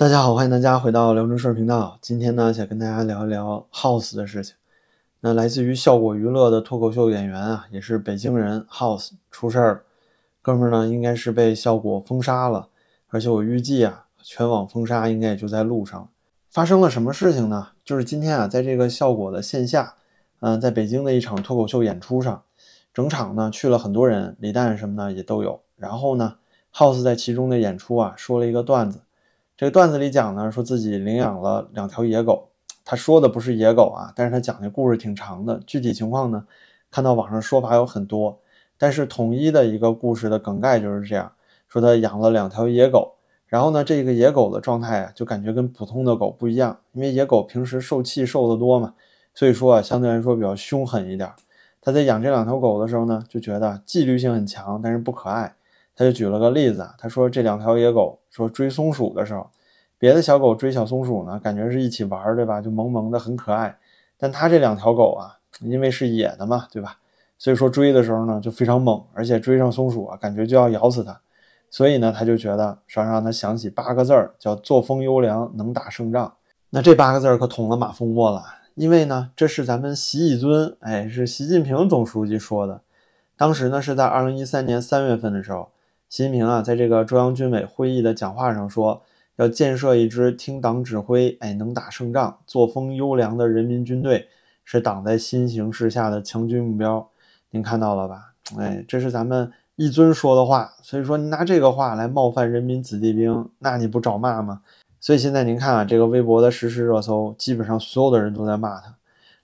大家好，欢迎大家回到辽中事儿频道。今天呢，想跟大家聊一聊 House 的事情。那来自于效果娱乐的脱口秀演员啊，也是北京人 House 出事儿，哥们儿呢应该是被效果封杀了，而且我预计啊，全网封杀应该也就在路上。发生了什么事情呢？就是今天啊，在这个效果的线下，嗯，在北京的一场脱口秀演出上，整场呢去了很多人，李诞什么的也都有。然后呢，House 在其中的演出啊，说了一个段子。这个段子里讲呢，说自己领养了两条野狗。他说的不是野狗啊，但是他讲的故事挺长的。具体情况呢，看到网上说法有很多，但是统一的一个故事的梗概就是这样：说他养了两条野狗，然后呢，这个野狗的状态啊，就感觉跟普通的狗不一样，因为野狗平时受气受得多嘛，所以说啊，相对来说比较凶狠一点。他在养这两条狗的时候呢，就觉得纪律性很强，但是不可爱。他就举了个例子啊，他说这两条野狗说追松鼠的时候，别的小狗追小松鼠呢，感觉是一起玩儿，对吧？就萌萌的很可爱。但他这两条狗啊，因为是野的嘛，对吧？所以说追的时候呢就非常猛，而且追上松鼠啊，感觉就要咬死它。所以呢，他就觉得说让他想起八个字儿，叫作风优良，能打胜仗。那这八个字儿可捅了马蜂窝了，因为呢，这是咱们习以尊，哎，是习近平总书记说的。当时呢是在二零一三年三月份的时候。习近平啊，在这个中央军委会议的讲话上说，要建设一支听党指挥、哎能打胜仗、作风优良的人民军队，是党在新形势下的强军目标。您看到了吧？哎，这是咱们一尊说的话。所以说，您拿这个话来冒犯人民子弟兵，那你不找骂吗？所以现在您看啊，这个微博的实时热搜，基本上所有的人都在骂他，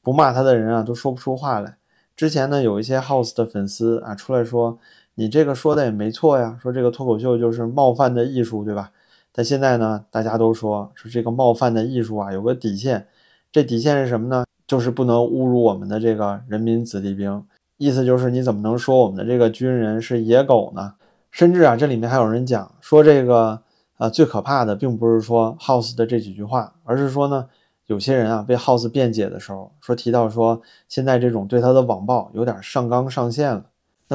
不骂他的人啊，都说不出话来。之前呢，有一些 House 的粉丝啊，出来说。你这个说的也没错呀，说这个脱口秀就是冒犯的艺术，对吧？但现在呢，大家都说说这个冒犯的艺术啊，有个底线，这底线是什么呢？就是不能侮辱我们的这个人民子弟兵。意思就是你怎么能说我们的这个军人是野狗呢？甚至啊，这里面还有人讲说这个啊，最可怕的并不是说 House 的这几句话，而是说呢，有些人啊被 House 辩解的时候，说提到说现在这种对他的网暴有点上纲上线了。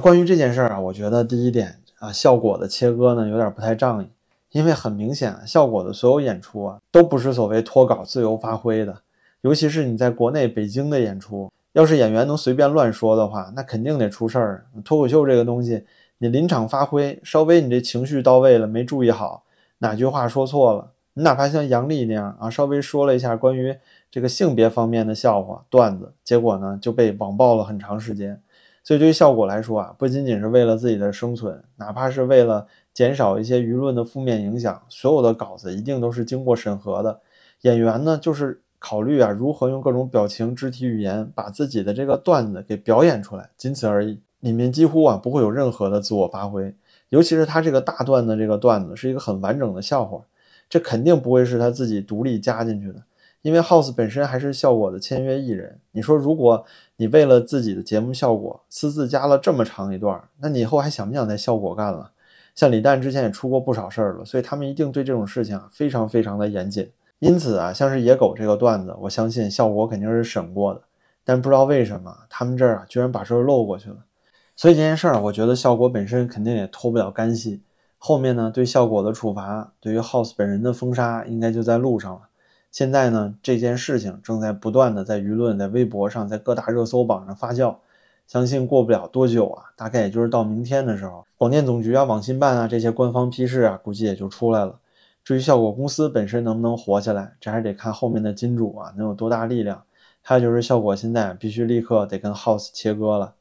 关于这件事儿啊，我觉得第一点啊，效果的切割呢有点不太仗义，因为很明显，效果的所有演出啊都不是所谓脱稿自由发挥的，尤其是你在国内北京的演出，要是演员能随便乱说的话，那肯定得出事儿。脱口秀这个东西，你临场发挥，稍微你这情绪到位了，没注意好哪句话说错了，你哪怕像杨笠那样啊，稍微说了一下关于这个性别方面的笑话段子，结果呢就被网暴了很长时间。所以对于效果来说啊，不仅仅是为了自己的生存，哪怕是为了减少一些舆论的负面影响，所有的稿子一定都是经过审核的。演员呢，就是考虑啊，如何用各种表情、肢体语言把自己的这个段子给表演出来，仅此而已。里面几乎啊不会有任何的自我发挥，尤其是他这个大段的这个段子是一个很完整的笑话，这肯定不会是他自己独立加进去的。因为 House 本身还是效果的签约艺人，你说如果你为了自己的节目效果私自加了这么长一段，那你以后还想不想在效果干了？像李诞之前也出过不少事儿了，所以他们一定对这种事情啊非常非常的严谨。因此啊，像是野狗这个段子，我相信效果肯定是审过的，但不知道为什么他们这儿啊居然把事儿漏过去了。所以这件事儿，我觉得效果本身肯定也脱不了干系。后面呢，对效果的处罚，对于 House 本人的封杀，应该就在路上了。现在呢，这件事情正在不断的在舆论、在微博上、在各大热搜榜上发酵。相信过不了多久啊，大概也就是到明天的时候，广电总局啊、网信办啊这些官方批示啊，估计也就出来了。至于效果公司本身能不能活下来，这还得看后面的金主啊能有多大力量。还有就是效果现在必须立刻得跟 House 切割了。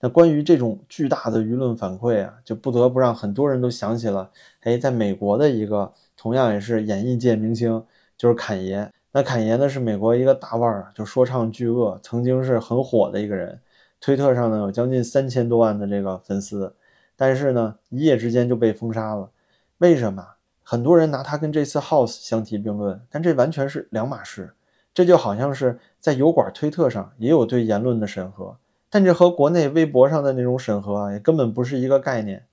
那关于这种巨大的舆论反馈啊，就不得不让很多人都想起了，哎，在美国的一个同样也是演艺界明星。就是侃爷，那侃爷呢是美国一个大腕儿，就说唱巨鳄，曾经是很火的一个人，推特上呢有将近三千多万的这个粉丝，但是呢一夜之间就被封杀了。为什么？很多人拿他跟这次 House 相提并论，但这完全是两码事。这就好像是在油管推特上也有对言论的审核，但这和国内微博上的那种审核啊，也根本不是一个概念。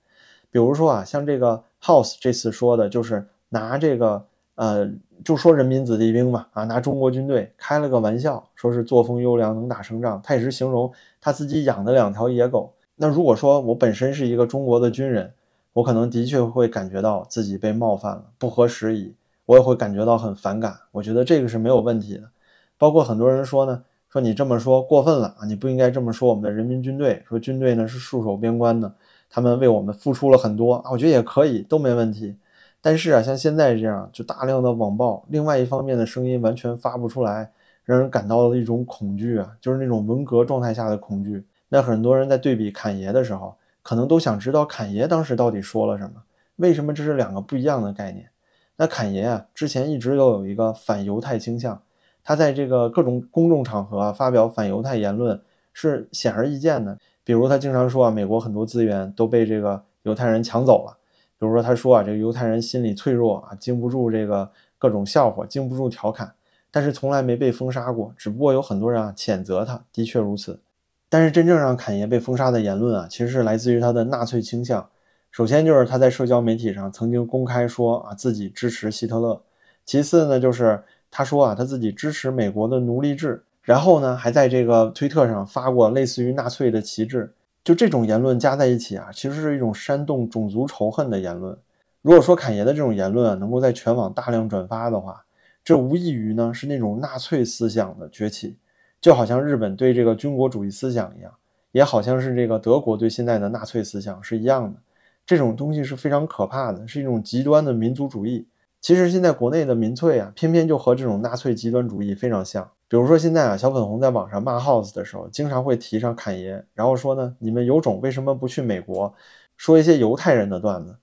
比如说啊，像这个 House 这次说的就是拿这个。呃，就说人民子弟兵嘛，啊，拿中国军队开了个玩笑，说是作风优良，能打胜仗。他也是形容他自己养的两条野狗。那如果说我本身是一个中国的军人，我可能的确会感觉到自己被冒犯了，不合时宜。我也会感觉到很反感。我觉得这个是没有问题的。包括很多人说呢，说你这么说过分了啊，你不应该这么说我们的人民军队，说军队呢是戍守边关的，他们为我们付出了很多啊，我觉得也可以，都没问题。但是啊，像现在这样就大量的网暴，另外一方面的声音完全发不出来，让人感到了一种恐惧啊，就是那种文革状态下的恐惧。那很多人在对比侃爷的时候，可能都想知道侃爷当时到底说了什么，为什么这是两个不一样的概念？那侃爷啊，之前一直都有一个反犹太倾向，他在这个各种公众场合发表反犹太言论是显而易见的，比如他经常说啊，美国很多资源都被这个犹太人抢走了。比如说，他说啊，这个犹太人心理脆弱啊，经不住这个各种笑话，经不住调侃，但是从来没被封杀过。只不过有很多人啊谴责他，的确如此。但是真正让侃爷被封杀的言论啊，其实是来自于他的纳粹倾向。首先就是他在社交媒体上曾经公开说啊自己支持希特勒，其次呢就是他说啊他自己支持美国的奴隶制，然后呢还在这个推特上发过类似于纳粹的旗帜。就这种言论加在一起啊，其实是一种煽动种族仇恨的言论。如果说侃爷的这种言论啊，能够在全网大量转发的话，这无异于呢是那种纳粹思想的崛起，就好像日本对这个军国主义思想一样，也好像是这个德国对现在的纳粹思想是一样的。这种东西是非常可怕的，是一种极端的民族主义。其实现在国内的民粹啊，偏偏就和这种纳粹极端主义非常像。比如说现在啊，小粉红在网上骂 House 的时候，经常会提上侃爷，然后说呢，你们有种为什么不去美国，说一些犹太人的段子？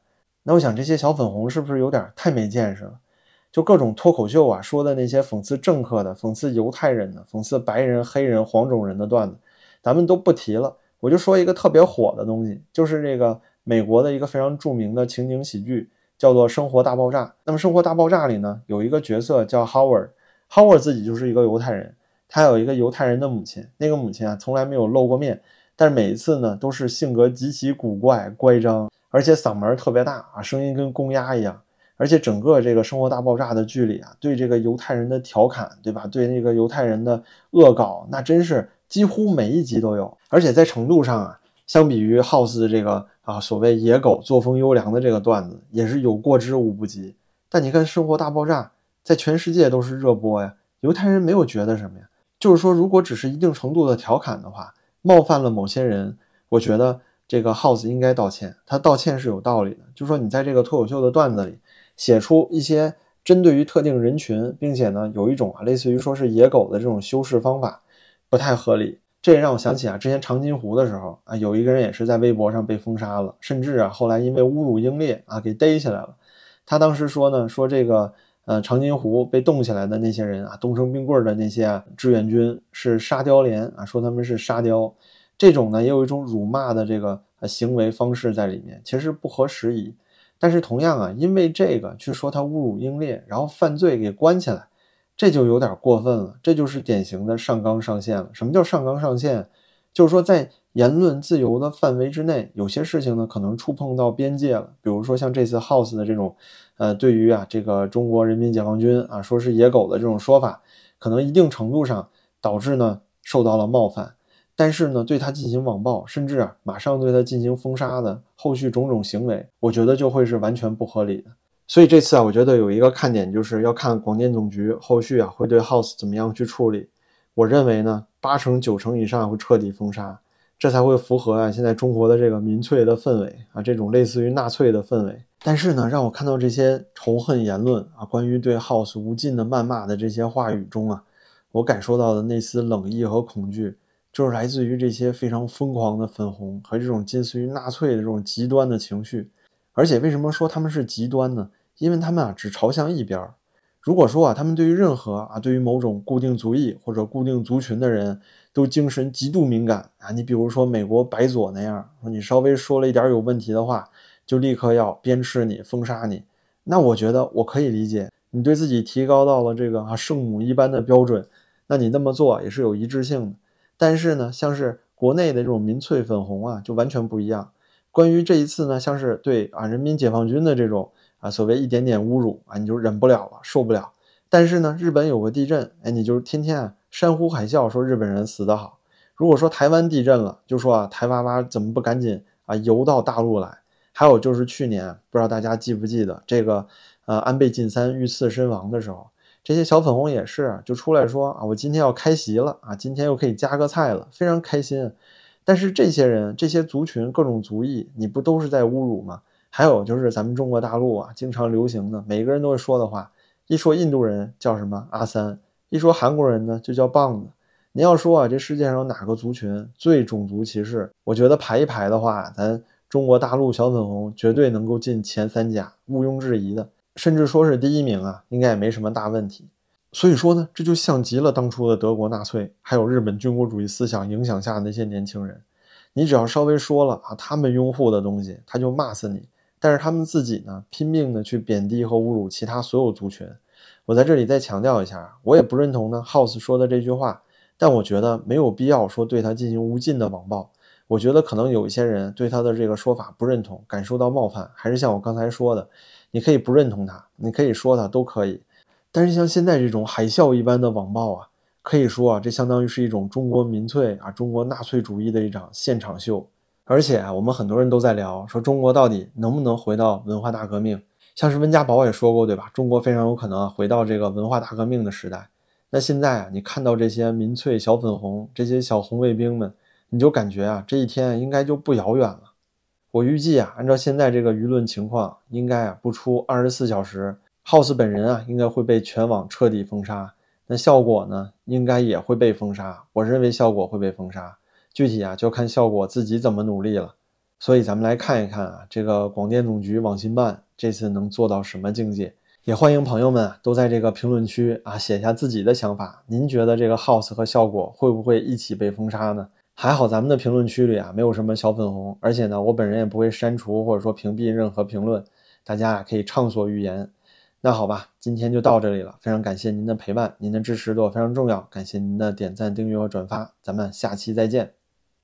那我想这些小粉红是不是有点太没见识了？就各种脱口秀啊，说的那些讽刺政客的、讽刺犹太人的、讽刺白人、黑人、黄种人的段子，咱们都不提了。我就说一个特别火的东西，就是这个美国的一个非常著名的情景喜剧，叫做《生活大爆炸》。那么《生活大爆炸》里呢，有一个角色叫 Howard。Howard 自己就是一个犹太人，他有一个犹太人的母亲，那个母亲啊从来没有露过面，但是每一次呢都是性格极其古怪、乖张，而且嗓门特别大啊，声音跟公鸭一样。而且整个这个《生活大爆炸》的剧里啊，对这个犹太人的调侃，对吧？对那个犹太人的恶搞，那真是几乎每一集都有。而且在程度上啊，相比于 House 的这个啊所谓野狗作风优良的这个段子，也是有过之无不及。但你看《生活大爆炸》。在全世界都是热播呀，犹太人没有觉得什么呀。就是说，如果只是一定程度的调侃的话，冒犯了某些人，我觉得这个 House 应该道歉。他道歉是有道理的。就说你在这个脱口秀的段子里写出一些针对于特定人群，并且呢有一种啊类似于说是野狗的这种修饰方法，不太合理。这也让我想起啊，之前长津湖的时候啊，有一个人也是在微博上被封杀了，甚至啊后来因为侮辱英烈啊给逮起来了。他当时说呢，说这个。呃，长津湖被冻起来的那些人啊，冻成冰棍的那些志愿军是沙雕连啊，说他们是沙雕，这种呢也有一种辱骂的这个行为方式在里面，其实不合时宜。但是同样啊，因为这个去说他侮辱英烈，然后犯罪给关起来，这就有点过分了，这就是典型的上纲上线了。什么叫上纲上线？就是说在。言论自由的范围之内，有些事情呢可能触碰到边界了。比如说像这次 House 的这种，呃，对于啊这个中国人民解放军啊说是野狗的这种说法，可能一定程度上导致呢受到了冒犯。但是呢，对他进行网暴，甚至啊马上对他进行封杀的后续种种行为，我觉得就会是完全不合理的。所以这次啊，我觉得有一个看点就是要看广电总局后续啊会对 House 怎么样去处理。我认为呢，八成九成以上会彻底封杀。这才会符合啊现在中国的这个民粹的氛围啊，这种类似于纳粹的氛围。但是呢，让我看到这些仇恨言论啊，关于对 House 无尽的谩骂的这些话语中啊，我感受到的那丝冷意和恐惧，就是来自于这些非常疯狂的粉红和这种近似于纳粹的这种极端的情绪。而且为什么说他们是极端呢？因为他们啊只朝向一边儿。如果说啊，他们对于任何啊，对于某种固定族裔或者固定族群的人都精神极度敏感啊，你比如说美国白左那样，说你稍微说了一点有问题的话，就立刻要鞭笞你、封杀你，那我觉得我可以理解，你对自己提高到了这个啊圣母一般的标准，那你那么做也是有一致性的。但是呢，像是国内的这种民粹粉红啊，就完全不一样。关于这一次呢，像是对啊人民解放军的这种。啊，所谓一点点侮辱啊，你就忍不了了，受不了。但是呢，日本有个地震，哎，你就天天啊山呼海啸说日本人死得好。如果说台湾地震了，就说啊台娃娃怎么不赶紧啊游到大陆来？还有就是去年不知道大家记不记得这个呃安倍晋三遇刺身亡的时候，这些小粉红也是就出来说啊，我今天要开席了啊，今天又可以加个菜了，非常开心。但是这些人、这些族群、各种族裔，你不都是在侮辱吗？还有就是咱们中国大陆啊，经常流行的每个人都会说的话，一说印度人叫什么阿三，一说韩国人呢就叫棒子。您要说啊，这世界上哪个族群最种族歧视？我觉得排一排的话，咱中国大陆小粉红绝对能够进前三甲，毋庸置疑的，甚至说是第一名啊，应该也没什么大问题。所以说呢，这就像极了当初的德国纳粹，还有日本军国主义思想影响下那些年轻人。你只要稍微说了啊，他们拥护的东西，他就骂死你。但是他们自己呢，拼命的去贬低和侮辱其他所有族群。我在这里再强调一下，我也不认同呢 House 说的这句话，但我觉得没有必要说对他进行无尽的网暴。我觉得可能有一些人对他的这个说法不认同，感受到冒犯，还是像我刚才说的，你可以不认同他，你可以说他都可以。但是像现在这种海啸一般的网暴啊，可以说啊，这相当于是一种中国民粹啊，中国纳粹主义的一场现场秀。而且啊，我们很多人都在聊，说中国到底能不能回到文化大革命？像是温家宝也说过，对吧？中国非常有可能回到这个文化大革命的时代。那现在啊，你看到这些民粹小粉红，这些小红卫兵们，你就感觉啊，这一天应该就不遥远了。我预计啊，按照现在这个舆论情况，应该啊不出二十四小时，House 本人啊应该会被全网彻底封杀。那效果呢，应该也会被封杀。我认为效果会被封杀。具体啊，就看效果自己怎么努力了。所以咱们来看一看啊，这个广电总局网信办这次能做到什么境界？也欢迎朋友们都在这个评论区啊写下自己的想法。您觉得这个 House 和效果会不会一起被封杀呢？还好咱们的评论区里啊没有什么小粉红，而且呢，我本人也不会删除或者说屏蔽任何评论，大家啊可以畅所欲言。那好吧，今天就到这里了，非常感谢您的陪伴，您的支持对我非常重要，感谢您的点赞、订阅和转发，咱们下期再见。